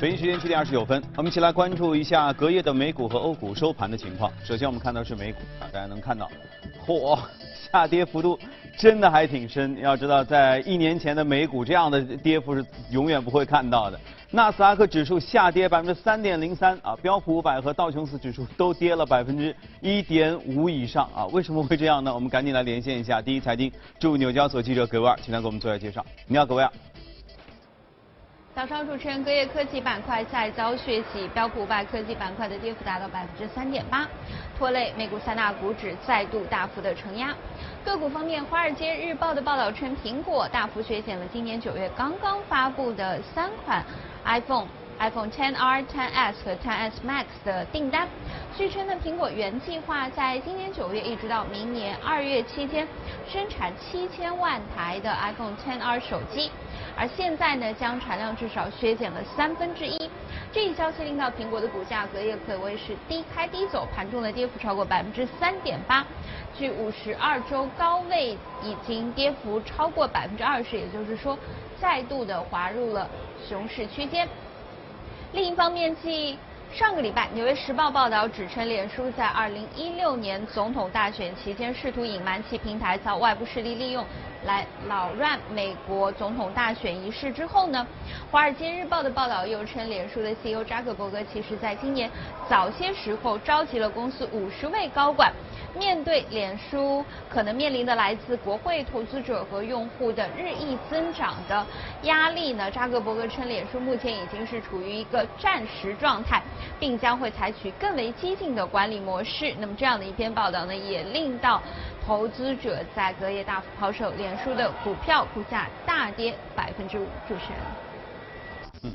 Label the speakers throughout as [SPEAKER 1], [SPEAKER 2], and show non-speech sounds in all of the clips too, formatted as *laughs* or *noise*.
[SPEAKER 1] 北京时间七点二十九分，我们一起来关注一下隔夜的美股和欧股收盘的情况。首先我们看到是美股啊，大家能看到，嚯，下跌幅度真的还挺深。要知道，在一年前的美股，这样的跌幅是永远不会看到的。纳斯达克指数下跌百分之三点零三啊，标普五百和道琼斯指数都跌了百分之一点五以上啊。为什么会这样呢？我们赶紧来连线一下第一财经驻纽交所记者葛维尔，请他给我们做一下介绍。你好，葛维尔。
[SPEAKER 2] 早上，主持人，隔夜科技板块再遭血洗，标普五百科技板块的跌幅达到百分之三点八，拖累美股三大股指再度大幅的承压。个股方面，《华尔街日报》的报道称，苹果大幅削减了今年九月刚刚发布的三款 iPhone。iPhone 10R、10s 和 10s Max 的订单。据称呢，苹果原计划在今年九月一直到明年二月期间生产七千万台的 iPhone 10R 手机，而现在呢，将产量至少削减了三分之一。这一消息令到苹果的股价隔夜可谓是低开低走，盘中的跌幅超过百分之三点八，距五十二周高位已经跌幅超过百分之二十，也就是说，再度的滑入了熊市区间。另一方面，继上个礼拜，《纽约时报》报道指称，脸书在二零一六年总统大选期间试图隐瞒其平台遭外部势力利用。来扰乱美国总统大选仪式之后呢，《华尔街日报》的报道又称，脸书的 CEO 扎克伯格其实在今年早些时候召集了公司五十位高管，面对脸书可能面临的来自国会投资者和用户的日益增长的压力呢，扎克伯格称，脸书目前已经是处于一个暂时状态，并将会采取更为激进的管理模式。那么这样的一篇报道呢，也令到。投资者在隔夜大幅抛售，脸书的股票股价大跌百分之五。主持人，
[SPEAKER 1] 嗯，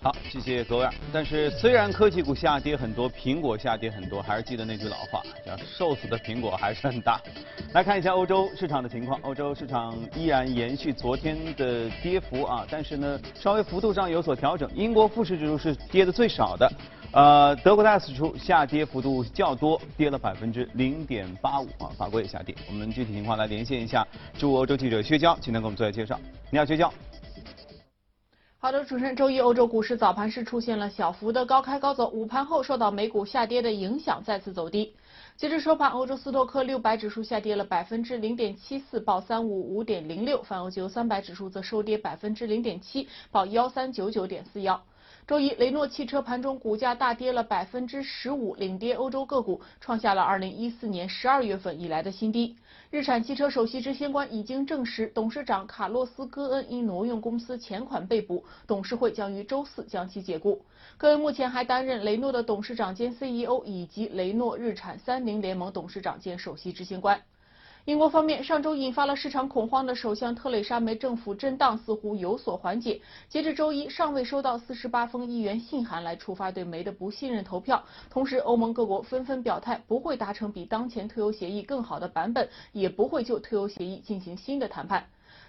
[SPEAKER 1] 好，谢谢各位。但是虽然科技股下跌很多，苹果下跌很多，还是记得那句老话，叫瘦死的苹果还是很大。*laughs* 来看一下欧洲市场的情况，欧洲市场依然延续昨天的跌幅啊，但是呢，稍微幅度上有所调整。英国富时指数是跌的最少的。呃，德国 DAX 指数下跌幅度较多，跌了百分之零点八五啊，法国也下跌。我们具体情况来连线一下驻欧洲记者薛娇，今天给我们做一下介绍。你好，薛娇。
[SPEAKER 3] 好的，主持人，周一欧洲股市早盘是出现了小幅的高开高走，午盘后受到美股下跌的影响，再次走低。截至收盘，欧洲斯托克六百指数下跌了百分之零点七四，报三五五点零六；泛欧九三百指数则收跌百分之零点七，报幺三九九点四幺。周一，雷诺汽车盘中股价大跌了百分之十五，领跌欧洲个股，创下了二零一四年十二月份以来的新低。日产汽车首席执行官已经证实，董事长卡洛斯·戈恩因挪用公司钱款被捕，董事会将于周四将其解雇。戈恩目前还担任雷诺的董事长兼 CEO，以及雷诺日产三菱联盟董事长兼首席执行官。英国方面，上周引发了市场恐慌的首相特蕾莎梅政府震荡似乎有所缓解。截至周一，尚未收到四十八封议员信函来触发对梅的不信任投票。同时，欧盟各国纷纷表态，不会达成比当前退欧协议更好的版本，也不会就退欧协议进行新的谈判。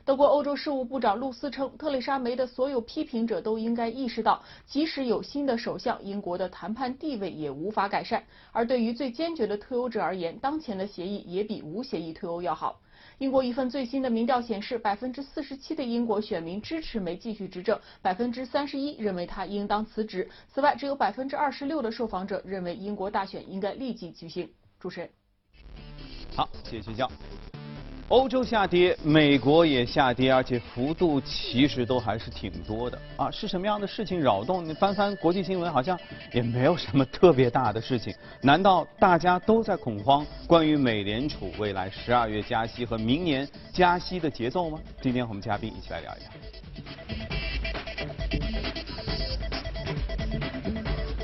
[SPEAKER 3] 德国欧洲事务部长露斯称，特蕾莎梅的所有批评者都应该意识到，即使有新的首相，英国的谈判地位也无法改善。而对于最坚决的退欧者而言，当前的协议也比无协议退欧要好。英国一份最新的民调显示，百分之四十七的英国选民支持梅继续执政，百分之三十一认为他应当辞职。此外，只有百分之二十六的受访者认为英国大选应该立即举行。主持人，
[SPEAKER 1] 好，谢谢徐教。欧洲下跌，美国也下跌，而且幅度其实都还是挺多的啊！是什么样的事情扰动？你翻翻国际新闻，好像也没有什么特别大的事情。难道大家都在恐慌关于美联储未来十二月加息和明年加息的节奏吗？今天我们嘉宾一起来聊一聊。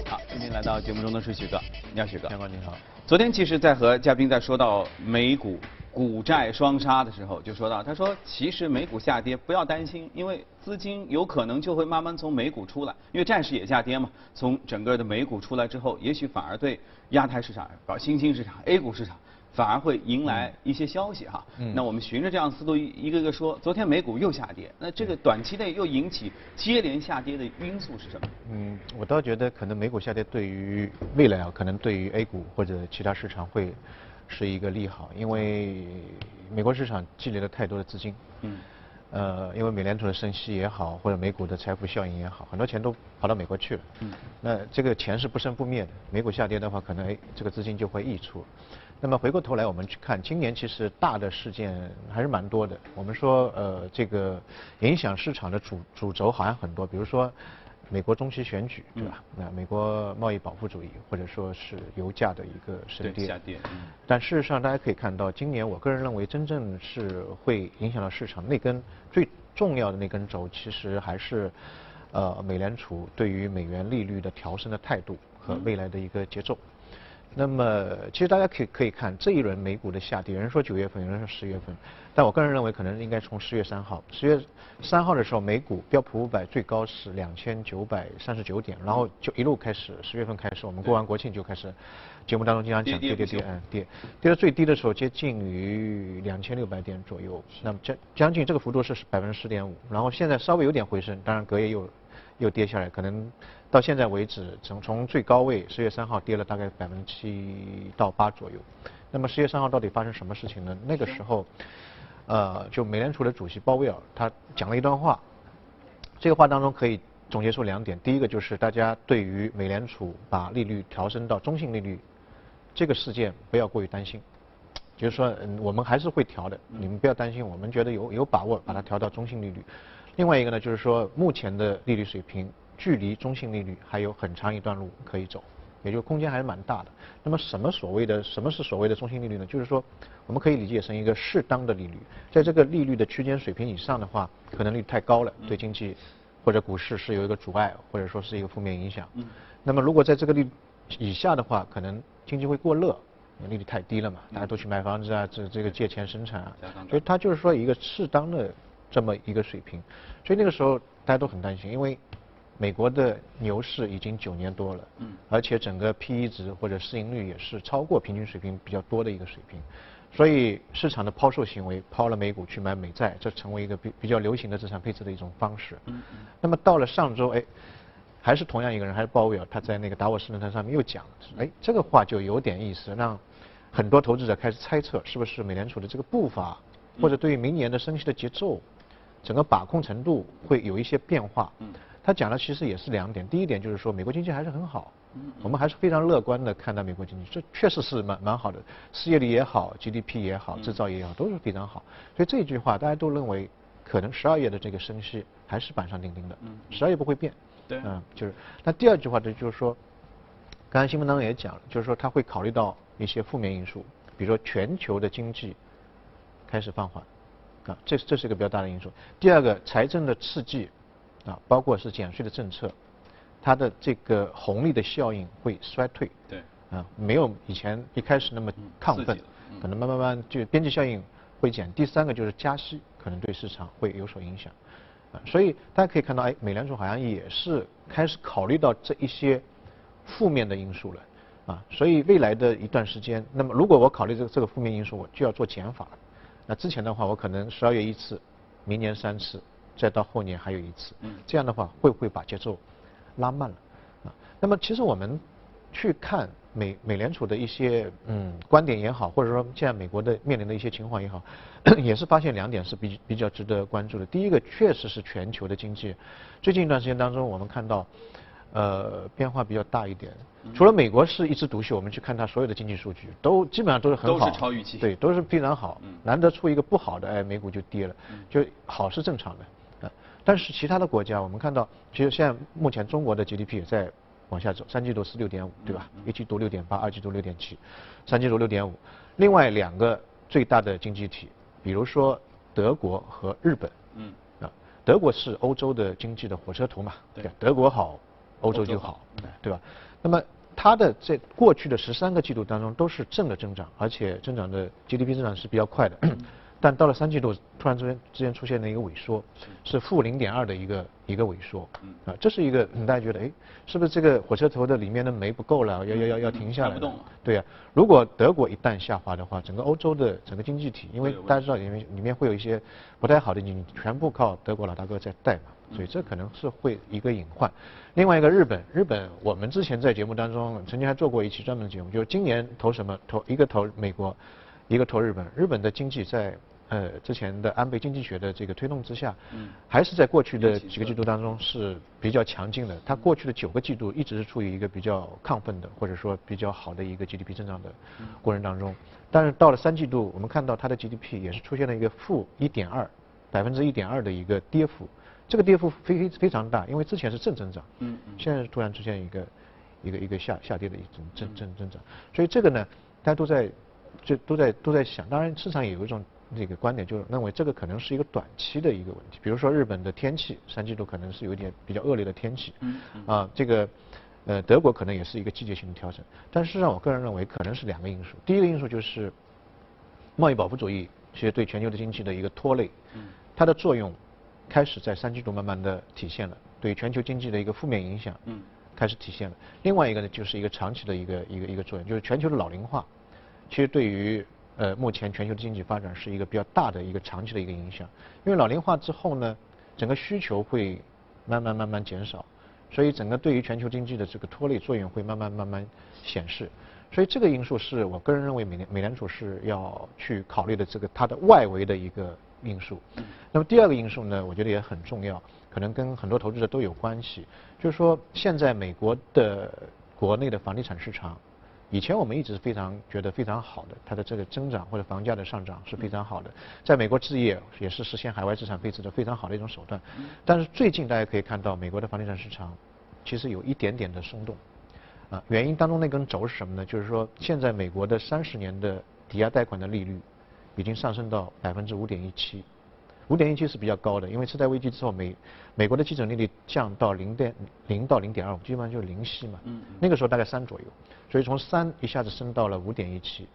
[SPEAKER 1] 好，今天来到节目中的是许哥，你好，许哥。
[SPEAKER 4] 先生你好。
[SPEAKER 1] 昨天其实，在和嘉宾在说到美股。股债双杀的时候，就说到，他说其实美股下跌不要担心，因为资金有可能就会慢慢从美股出来，因为债市也下跌嘛。从整个的美股出来之后，也许反而对亚太市场、*laughs* 搞新兴市场、A 股市场反而会迎来一些消息哈。那我们循着这样思路一个个说，昨天美股又下跌，那这个短期内又引起接连下跌的因素是什么？
[SPEAKER 4] 嗯，我倒觉得可能美股下跌对于未来啊，可能对于 A 股或者其他市场会。是一个利好，因为美国市场积累了太多的资金。嗯。呃，因为美联储的升息也好，或者美股的财富效应也好，很多钱都跑到美国去了。嗯。那这个钱是不生不灭的，美股下跌的话，可能哎，这个资金就会溢出。那么回过头来，我们去看今年其实大的事件还是蛮多的。我们说呃，这个影响市场的主主轴好像很多，比如说美国中期选举，对吧？那美国贸易保护主义，或者说是油价的一个升跌。
[SPEAKER 1] 下跌。
[SPEAKER 4] 但事实上，大家可以看到，今年我个人认为，真正是会影响到市场那根最重要的那根轴，其实还是呃美联储对于美元利率的调升的态度和未来的一个节奏。那么，其实大家可以可以看这一轮美股的下跌，有人说九月份，有人说十月份，但我个人认为可能应该从十月三号。十月三号的时候，美股标普五百最高是两千九百三十九点，然后就一路开始，十月份开始，我们过完国庆就开始，节目当中经常讲跌跌跌，嗯跌，跌到最低的时候接近于两千六百点左右，那么将将近这个幅度是百分之十点五，然后现在稍微有点回升，当然隔夜又又跌下来，可能。到现在为止，从从最高位十月三号跌了大概百分之七到八左右。那么十月三号到底发生什么事情呢？那个时候，呃，就美联储的主席鲍威尔他讲了一段话，这个话当中可以总结出两点。第一个就是大家对于美联储把利率调升到中性利率这个事件不要过于担心，就是说嗯我们还是会调的，你们不要担心，我们觉得有有把握把它调到中性利率。另外一个呢，就是说目前的利率水平。距离中性利率还有很长一段路可以走，也就空间还是蛮大的。那么什么所谓的什么是所谓的中性利率呢？就是说我们可以理解成一个适当的利率，在这个利率的区间水平以上的话，可能利率太高了，对经济或者股市是有一个阻碍，或者说是一个负面影响。那么如果在这个利以下的话，可能经济会过热，利率太低了嘛，大家都去买房子啊，这这个借钱生产啊，所以它就是说一个适当的这么一个水平。所以那个时候大家都很担心，因为。美国的牛市已经九年多了，嗯，而且整个 P/E 值或者市盈率也是超过平均水平比较多的一个水平，所以市场的抛售行为抛了美股去买美债，这成为一个比比较流行的资产配置的一种方式。嗯嗯。那么到了上周，哎，还是同样一个人，还是鲍威尔，他在那个达沃斯论坛上面又讲，哎，这个话就有点意思，让很多投资者开始猜测，是不是美联储的这个步伐，或者对于明年的升息的节奏，整个把控程度会有一些变化。嗯。他讲的其实也是两点，第一点就是说美国经济还是很好，我们还是非常乐观的看待美国经济，这确实是蛮蛮好的，失业率也好，GDP 也好，制造业也好，都是非常好。所以这句话大家都认为，可能十二月的这个升息还是板上钉钉的，十二月不会变。
[SPEAKER 1] 对。嗯，
[SPEAKER 4] 就是。那第二句话呢，就是说，刚才新闻当中也讲了，就是说他会考虑到一些负面因素，比如说全球的经济开始放缓，啊，这这是一个比较大的因素。第二个，财政的刺激。啊，包括是减税的政策，它的这个红利的效应会衰退。
[SPEAKER 1] 对。
[SPEAKER 4] 啊，没有以前一开始那么亢奋，可能慢慢慢就边际效应会减。第三个就是加息，可能对市场会有所影响。啊，所以大家可以看到，哎，美联储好像也是开始考虑到这一些负面的因素了。啊，所以未来的一段时间，那么如果我考虑这个这个负面因素，我就要做减法了。那之前的话，我可能十二月一次，明年三次。再到后年还有一次，这样的话会不会把节奏拉慢了？啊，那么其实我们去看美美联储的一些嗯观点也好，或者说现在美国的面临的一些情况也好，*coughs* 也是发现两点是比比较值得关注的。第一个确实是全球的经济，最近一段时间当中我们看到。呃，变化比较大一点。除了美国是一枝独秀，我们去看它所有的经济数据，都基本上都是很
[SPEAKER 1] 好，都是超预期，
[SPEAKER 4] 对，都是非常好。难得出一个不好的，哎，美股就跌了，就好是正常的。但是其他的国家，我们看到，其实现在目前中国的 GDP 也在往下走，三季度是六点五，对吧？一季度六点八，二季度六点七，三季度六点五。另外两个最大的经济体，比如说德国和日本，嗯，啊，德国是欧洲的经济的火车头嘛，对，德国好。欧洲就好，对吧？那么它的在过去的十三个季度当中都是正的增长，而且增长的 GDP 增长是比较快的。*coughs* 但到了三季度，突然之间之间出现了一个萎缩，是负零点二的一个一个萎缩。啊，这是一个大家觉得，哎，是不是这个火车头的里面的煤不够了，要要要要停下来？对呀，如果德国一旦下滑的话，整个欧洲的整个经济体，因为大家知道里面里面会有一些不太好的，你全部靠德国老大哥在带嘛，所以这可能是会一个隐患。另外一个日本，日本我们之前在节目当中曾经还做过一期专门的节目，就是今年投什么投一个投美国，一个投日本，日本的经济在。呃之前的安倍经济学的这个推动之下，嗯，还是在过去的几个季度当中是比较强劲的。它过去的九个季度一直是处于一个比较亢奋的或者说比较好的一个 GDP 增长的过程当中。但是到了三季度，我们看到它的 GDP 也是出现了一个负一点二百分之一点二的一个跌幅。这个跌幅非非非常大，因为之前是正增长，嗯嗯，现在突然出现一个一个一个下下跌的一种正正增长，所以这个呢，大家都在就都在都在想，当然市场也有一种这个观点，就是认为这个可能是一个短期的一个问题，比如说日本的天气三季度可能是有点比较恶劣的天气，嗯。啊这个呃德国可能也是一个季节性的调整，但事实上我个人认为可能是两个因素，第一个因素就是贸易保护主义其实对全球的经济的一个拖累，嗯，它的作用。开始在三季度慢慢的体现了，对全球经济的一个负面影响，嗯，开始体现了。另外一个呢，就是一个长期的一个一个一个作用，就是全球的老龄化，其实对于呃目前全球的经济发展是一个比较大的一个长期的一个影响。因为老龄化之后呢，整个需求会慢慢慢慢减少，所以整个对于全球经济的这个拖累作用会慢慢慢慢显示。所以这个因素是我个人认为美联美联储是要去考虑的这个它的外围的一个。因素，那么第二个因素呢，我觉得也很重要，可能跟很多投资者都有关系。就是说，现在美国的国内的房地产市场，以前我们一直非常觉得非常好的，它的这个增长或者房价的上涨是非常好的，在美国置业也是实现海外资产配置的非常好的一种手段。但是最近大家可以看到，美国的房地产市场其实有一点点的松动，啊，原因当中那根轴是什么呢？就是说，现在美国的三十年的抵押贷款的利率。已经上升到百分之五点一七，五点一七是比较高的，因为次贷危机之后，美美国的基准利率降到零点零到零点二五，基本上就是零息嘛。嗯。那个时候大概三左右，所以从三一下子升到了五点一七，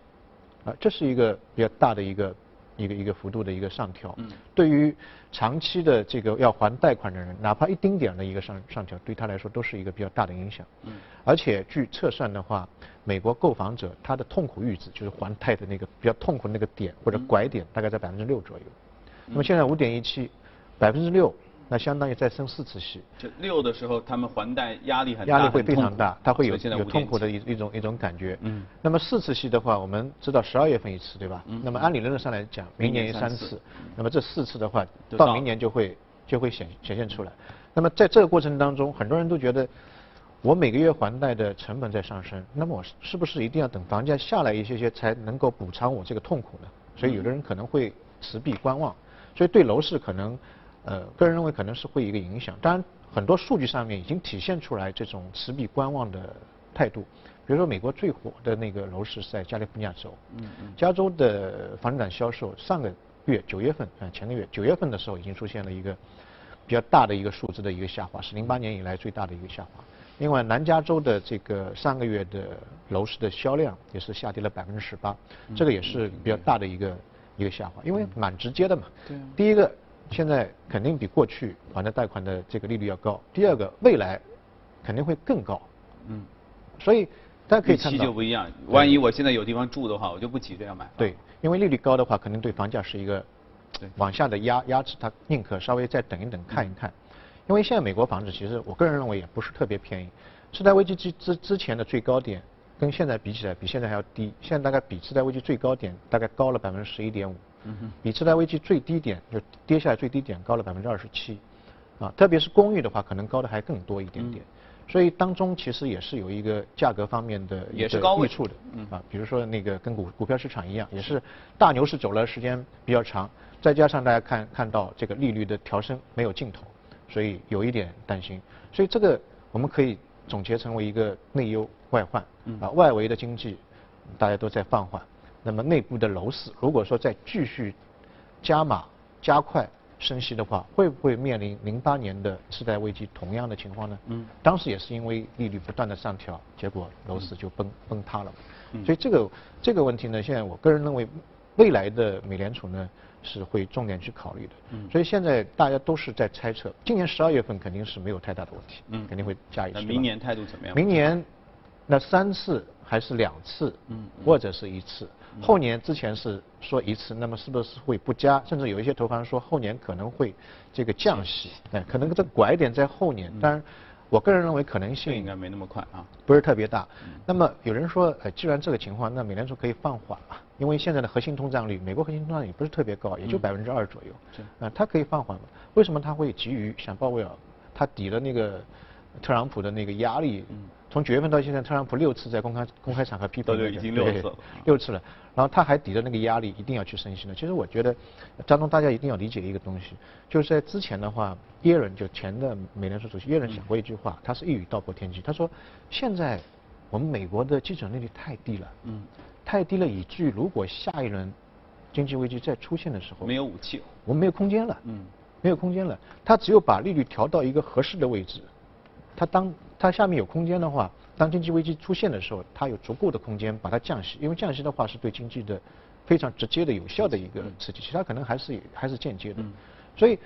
[SPEAKER 4] 啊，这是一个比较大的一个一个一个幅度的一个上调。嗯。对于长期的这个要还贷款的人，哪怕一丁点的一个上上调，对他来说都是一个比较大的影响。嗯。而且据测算的话。美国购房者他的痛苦阈值就是还贷的那个比较痛苦的那个点或者拐点，大概在百分之六左右。那么现在五点一七，百分之六，那相当于再升四次息。
[SPEAKER 1] 就六的时候，他们还贷压力很
[SPEAKER 4] 大，压力会非常大，他会有有痛苦的一一种一种感觉。嗯。那么四次息的话，我们知道十二月份一次，对吧？嗯。那么按理论上来讲，明年三次。那么这四次的话，到明年就会就会显显现出来。那么在这个过程当中，很多人都觉得。我每个月还贷的成本在上升，那么我是不是一定要等房价下来一些些才能够补偿我这个痛苦呢？所以有的人可能会持币观望，所以对楼市可能，呃，个人认为可能是会一个影响。当然，很多数据上面已经体现出来这种持币观望的态度。比如说，美国最火的那个楼市是在加利福尼亚州，加州的房地产销售上个月九月份，啊，前个月九月份的时候已经出现了一个比较大的一个数字的一个下滑，是零八年以来最大的一个下滑。另外，南加州的这个上个月的楼市的销量也是下跌了百分之十八，这个也是比较大的一个一个下滑，因为蛮直接的嘛。对。第一个，现在肯定比过去还的贷款的这个利率要高；第二个，未来肯定会更高。嗯。所以大家可以看到。
[SPEAKER 1] 期就不一样，万一我现在有地方住的话，我就不急着要买。
[SPEAKER 4] 对，因为利率高的话，肯定对房价是一个往下的压压制，他宁可稍微再等一等，看一看。因为现在美国房子其实我个人认为也不是特别便宜，次贷危机之之之前的最高点跟现在比起来，比现在还要低。现在大概比次贷危机最高点大概高了百分之十一点五，比次贷危机最低点就跌下来最低点高了百分之二十七，啊，特别是公寓的话，可能高的还更多一点点。所以当中其实也是有一个价格方面的
[SPEAKER 1] 也是高
[SPEAKER 4] 益处的，啊，比如说那个跟股股票市场一样，也是大牛市走了时间比较长，再加上大家看看到这个利率的调升没有尽头。所以有一点担心，所以这个我们可以总结成为一个内忧外患啊，外围的经济大家都在放缓，那么内部的楼市如果说再继续加码加快升息的话，会不会面临零八年的次贷危机同样的情况呢？嗯，当时也是因为利率不断的上调，结果楼市就崩崩塌了。所以这个这个问题呢，现在我个人认为未来的美联储呢。是会重点去考虑的，嗯所以现在大家都是在猜测，今年十二月份肯定是没有太大的问题，嗯肯定会加一次。
[SPEAKER 1] 那明年态度怎么样？
[SPEAKER 4] 明年那三次还是两次，嗯或者是一次？后年之前是说一次，那么是不是会不加？甚至有一些投行说后年可能会这个降息，哎，可能这个拐点在后年。当然，我个人认为可能性
[SPEAKER 1] 应该没那么快啊。
[SPEAKER 4] 不是特别大。那么有人说，呃，既然这个情况，那美联储可以放缓嘛？因为现在的核心通胀率，美国核心通胀率不是特别高，也就百分之二左右。
[SPEAKER 1] 对。
[SPEAKER 4] 啊，它可以放缓嘛？为什么它会急于想鲍威尔？他抵了那个特朗普的那个压力。嗯。从九月份到现在，特朗普六次在公开公开场合批评。
[SPEAKER 1] 对，已经六次。
[SPEAKER 4] 六次了。然后他还抵着那个压力，一定要去升息呢。其实我觉得，当中大家一定要理解一个东西，就是在之前的话，耶伦就前的美联储主席耶伦讲过一句话，他是一语道破天机。他说，现在我们美国的基准利率太低了，嗯，太低了，以至于如果下一轮经济危机再出现的时候，
[SPEAKER 1] 没有武器，
[SPEAKER 4] 我们没有空间了，嗯，没有空间了。他只有把利率调到一个合适的位置，他当他下面有空间的话。当经济危机出现的时候，它有足够的空间把它降息，因为降息的话是对经济的非常直接的、有效的一个刺激，其他可能还是还是间接的。所以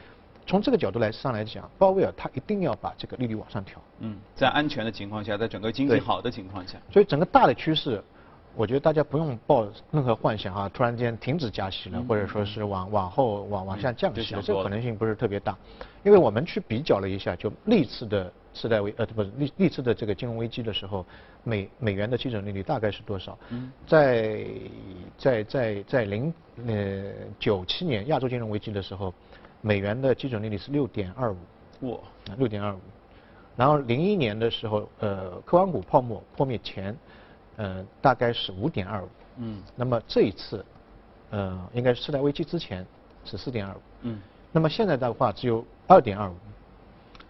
[SPEAKER 4] 从这个角度来上来讲，鲍威尔他一定要把这个利率往上调。
[SPEAKER 1] 嗯，在安全的情况下，在整个经济好的情况下，
[SPEAKER 4] 所以整个大的趋势，我觉得大家不用抱任何幻想啊，突然间停止加息了，或者说是往往后往往下降息了，这个可能性不是特别大，因为我们去比较了一下，就历次的。次贷危呃不是历历次的这个金融危机的时候，美美元的基准利率大概是多少？在在在在零呃九七年亚洲金融危机的时候，美元的基准利率是六点二五，哇，六点二五。然后零一年的时候，呃，科网股泡沫破灭前，呃，大概是五点二五。嗯。那么这一次，呃，应该是次贷危机之前是四点二五。嗯。那么现在的话只有二点二五。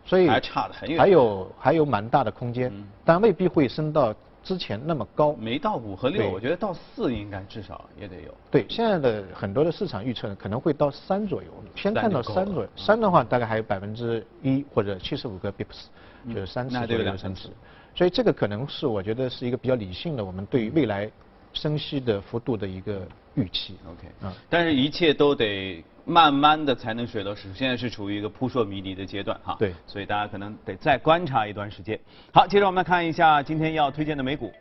[SPEAKER 4] 所以
[SPEAKER 1] 还差得很远，
[SPEAKER 4] 还有还有蛮大的空间，但未必会升到之前那么高。
[SPEAKER 1] 没到五和六，我觉得到四应该至少也得有。
[SPEAKER 4] 对，现在的很多的市场预测可能会到三左右，先看到三左右，三的话大概还有百分之一或者七十五个 bips，就是三次左右的升值。所以这个可能是我觉得是一个比较理性的，我们对于未来升息的幅度的一个预期。
[SPEAKER 1] OK，嗯，但是一切都得。慢慢的才能水落石出，现在是处于一个扑朔迷离的阶段哈。
[SPEAKER 4] 对，
[SPEAKER 1] 所以大家可能得再观察一段时间。好，接着我们来看一下今天要推荐的美股。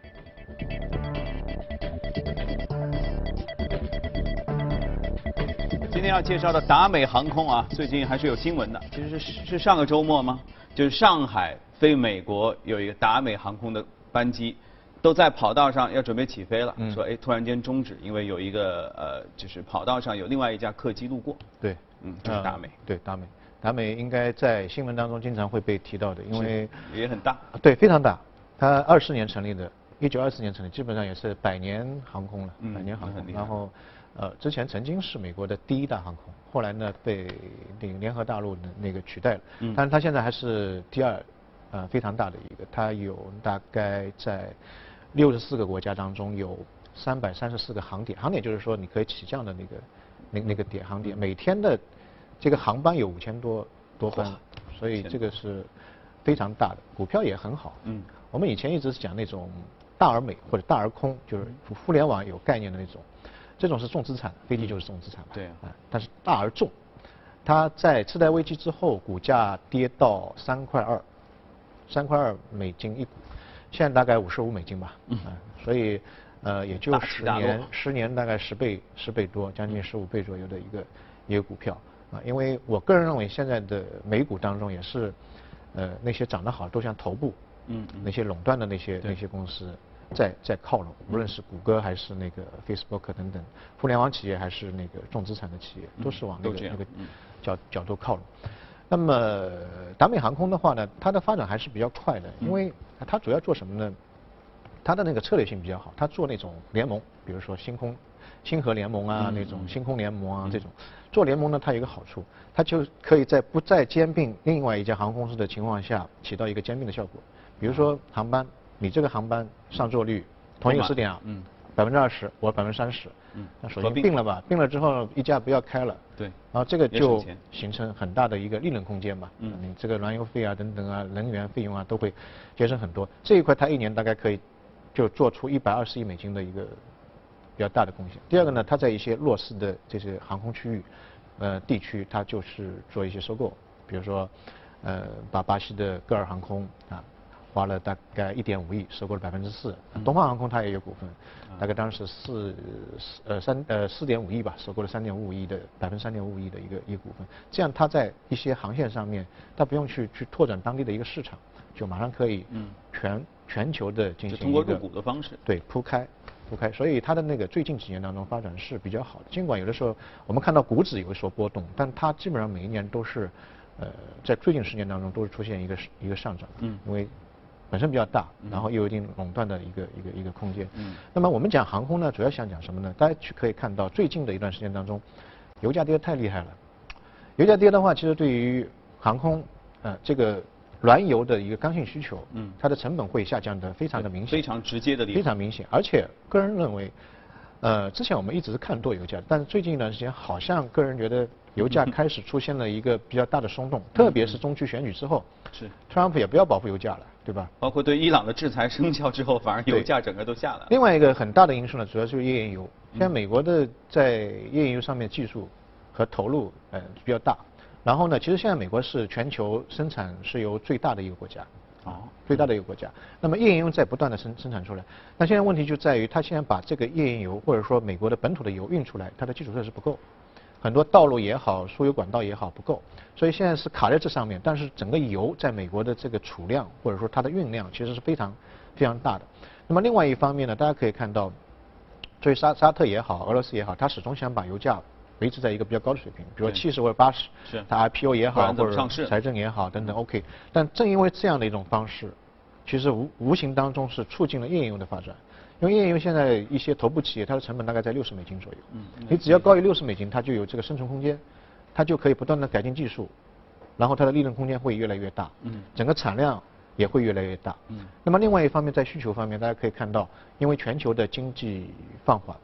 [SPEAKER 1] 今天要介绍的达美航空啊，最近还是有新闻的，其实是是上个周末吗？就是上海飞美国有一个达美航空的班机。都在跑道上要准备起飞了，说哎突然间终止，因为有一个呃就是跑道上有另外一架客机路过。
[SPEAKER 4] 对，
[SPEAKER 1] 嗯，就是达美。
[SPEAKER 4] 对，达美，达美应该在新闻当中经常会被提到的，因为
[SPEAKER 1] 也很大。
[SPEAKER 4] 对，非常大。它二四年成立的，一九二四年成立，基本上也是百年航空了，百年航空。然后呃之前曾经是美国的第一大航空，后来呢被那个联合大陆的那个取代了。嗯。但是它现在还是第二，呃非常大的一个，它有大概在。六十四个国家当中有三百三十四个航点，航点就是说你可以起降的那个那那个点航点，每天的这个航班有五千多多班，所以这个是非常大的，股票也很好。嗯，我们以前一直是讲那种大而美或者大而空，就是互联网有概念的那种，这种是重资产，飞机就是重资产嘛。
[SPEAKER 1] 对
[SPEAKER 4] 啊，但是大而重，它在次贷危机之后，股价跌到三块二，三块二美金一股。现在大概五十五美金吧，嗯，所以呃也就十年，十年大概十倍十倍多，将近十五倍左右的一个一个股票。啊，因为我个人认为现在的美股当中也是呃那些涨得好都像头部，嗯，那些垄断的那些那些公司在在靠拢，无论是谷歌还是那个 Facebook 等等互联网企业还是那个重资产的企业，都是往那个那个角角度靠拢。那么达美航空的话呢，它的发展还是比较快的，因为它主要做什么呢？它的那个策略性比较好，它做那种联盟，比如说星空、星河联盟啊，那种星空联盟啊这种。做联盟呢，它有一个好处，它就可以在不再兼并另外一家航空公司的情况下，起到一个兼并的效果。比如说航班，你这个航班上座率同一个时点啊，百分之二十，我百分之三十。嗯，那首先并了吧，并了之后一家不要开了，
[SPEAKER 1] 对，
[SPEAKER 4] 然后这个就形成很大的一个利润空间嘛，嗯，你这个燃油费啊等等啊，能源费用啊都会节省很多，这一块它一年大概可以就做出一百二十亿美金的一个比较大的贡献。第二个呢，它在一些弱势的这些航空区域，呃地区，它就是做一些收购，比如说呃把巴西的戈尔航空啊。花了大概一点五亿收购了百分之四，东方航空它也有股份，大概当时四四呃三呃四点五亿吧，收购了三点五五亿的百分之三点五五亿的一个一个股份，这样它在一些航线上面，它不用去去拓展当地的一个市场，就马上可以全全球的进行
[SPEAKER 1] 通过入股的方式。
[SPEAKER 4] 对铺开铺开，所以它的那个最近几年当中发展是比较好的。尽管有的时候我们看到股指有所波动，但它基本上每一年都是呃在最近十年当中都是出现一个一个上涨，嗯，因为本身比较大，然后又有一定垄断的一个一个一个空间。嗯，那么我们讲航空呢，主要想讲什么呢？大家去可以看到最近的一段时间当中，油价跌得太厉害了。油价跌的话，其实对于航空呃这个燃油的一个刚性需求，嗯，它的成本会下降的非常的明显，
[SPEAKER 1] 非常直接的，
[SPEAKER 4] 非常明显。而且个人认为，呃，之前我们一直是看多油价，但是最近一段时间好像个人觉得油价 *laughs* 开始出现了一个比较大的松动，特别是中区选举之后，
[SPEAKER 1] 是，
[SPEAKER 4] 特朗普也不要保护油价了，对吧？
[SPEAKER 1] 包括对伊朗的制裁生效之后，反而油价整个都下来了。
[SPEAKER 4] 另外一个很大的因素呢，主要就是页岩油。现在美国的在页岩油上面技术和投入呃比较大。然后呢，其实现在美国是全球生产石油最大的一个国家，哦，最大的一个国家。那么页岩油在不断的生生产出来，那现在问题就在于，它现在把这个页岩油或者说美国的本土的油运出来，它的基础设施不够，很多道路也好，输油管道也好不够，所以现在是卡在这上面。但是整个油在美国的这个储量或者说它的运量其实是非常非常大的。那么另外一方面呢，大家可以看到，作为沙沙特也好，俄罗斯也好，它始终想把油价。维持在一个比较高的水平，比如说七十或者八十，
[SPEAKER 1] 是
[SPEAKER 4] 它 IPO 也好，或者财政也好等等 OK。但正因为这样的一种方式，其实无无形当中是促进了页岩油的发展。因为页岩油现在一些头部企业，它的成本大概在六十美金左右。嗯。你只要高于六十美金，它就有这个生存空间，它就可以不断的改进技术，然后它的利润空间会越来越大。嗯。整个产量也会越来越大。嗯。那么另外一方面，在需求方面，大家可以看到，因为全球的经济放缓，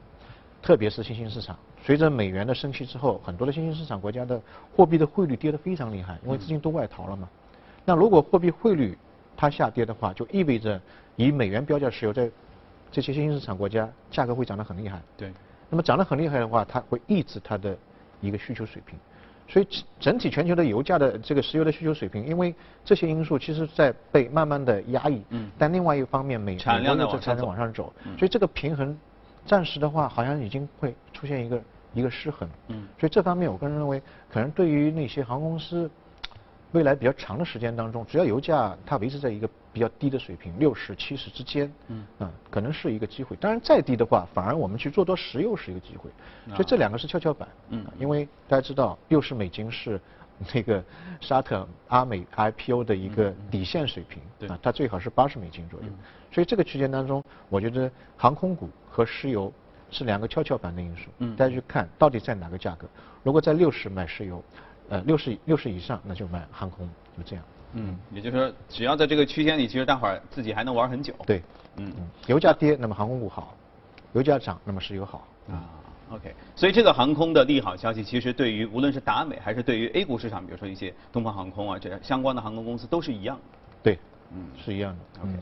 [SPEAKER 4] 特别是新兴市场。随着美元的升息之后，很多的新兴市场国家的货币的汇率跌得非常厉害，因为资金都外逃了嘛。那如果货币汇率它下跌的话，就意味着以美元标价石油在这些新兴市场国家价格会涨得很厉害。
[SPEAKER 1] 对。
[SPEAKER 4] 那么涨得很厉害的话，它会抑制它的一个需求水平。所以整体全球的油价的这个石油的需求水平，因为这些因素其实在被慢慢的压抑。嗯。但另外一方面，美国
[SPEAKER 1] 产量
[SPEAKER 4] 在往上走，所以这个平衡暂时的话，好像已经会出现一个。一个失衡，嗯，所以这方面我个人认为，可能对于那些航空公司，未来比较长的时间当中，只要油价它维持在一个比较低的水平，六十、七十之间，嗯，啊，可能是一个机会。当然再低的话，反而我们去做多石油是一个机会。所以这两个是跷跷板，嗯，因为大家知道六十美金是 *laughs* 那个沙特阿美 IPO 的一个底线水平，
[SPEAKER 1] 对，
[SPEAKER 4] 啊，它最好是八十美金左右。所以这个区间当中，我觉得航空股和石油。是两个跷跷板的因素，嗯，大家去看到底在哪个价格。如果在六十买石油，呃，六十六十以上那就买航空，就这样。
[SPEAKER 1] 嗯，也就是说，只要在这个区间里，其实大伙儿自己还能玩很久。
[SPEAKER 4] 对，嗯嗯，油价跌，那么航空股好；油价涨，那么石油好。啊
[SPEAKER 1] ，OK。所以这个航空的利好消息，其实对于无论是达美还是对于 A 股市场，比如说一些东方航空啊这相关的航空公司都是一样的。
[SPEAKER 4] 对，嗯，是一样的。
[SPEAKER 1] OK。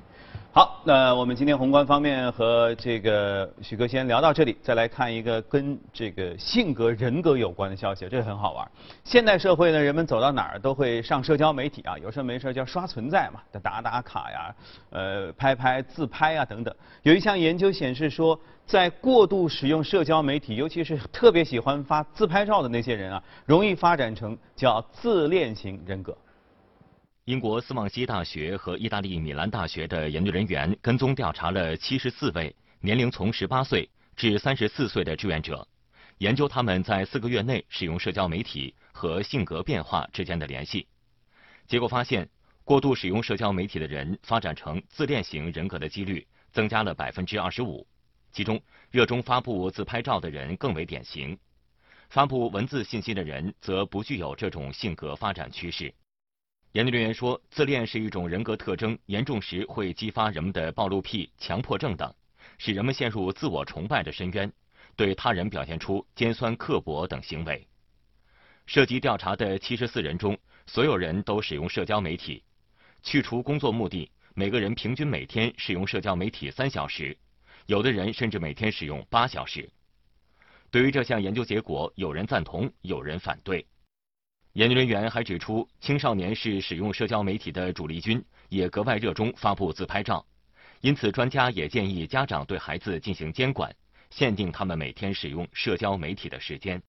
[SPEAKER 1] 好，那我们今天宏观方面和这个许哥先聊到这里，再来看一个跟这个性格人格有关的消息，这个很好玩。现代社会呢，人们走到哪儿都会上社交媒体啊，*laughs* 有事没事叫刷存在嘛，打打卡呀，呃，拍拍自拍啊等等。有一项研究显示说，在过度使用社交媒体，尤其是特别喜欢发自拍照的那些人啊，容易发展成叫自恋型人格。
[SPEAKER 5] 英国斯旺西大学和意大利米兰大学的研究人员跟踪调查了七十四位年龄从十八岁至三十四岁的志愿者，研究他们在四个月内使用社交媒体和性格变化之间的联系。结果发现，过度使用社交媒体的人发展成自恋型人格的几率增加了百分之二十五，其中热衷发布自拍照的人更为典型，发布文字信息的人则不具有这种性格发展趋势。研究人员说，自恋是一种人格特征，严重时会激发人们的暴露癖、强迫症等，使人们陷入自我崇拜的深渊，对他人表现出尖酸刻薄等行为。涉及调查的七十四人中，所有人都使用社交媒体，去除工作目的，每个人平均每天使用社交媒体三小时，有的人甚至每天使用八小时。对于这项研究结果，有人赞同，有人反对。研究人员还指出，青少年是使用社交媒体的主力军，也格外热衷发布自拍照。因此，专家也建议家长对孩子进行监管，限定他们每天使用社交媒体的时间。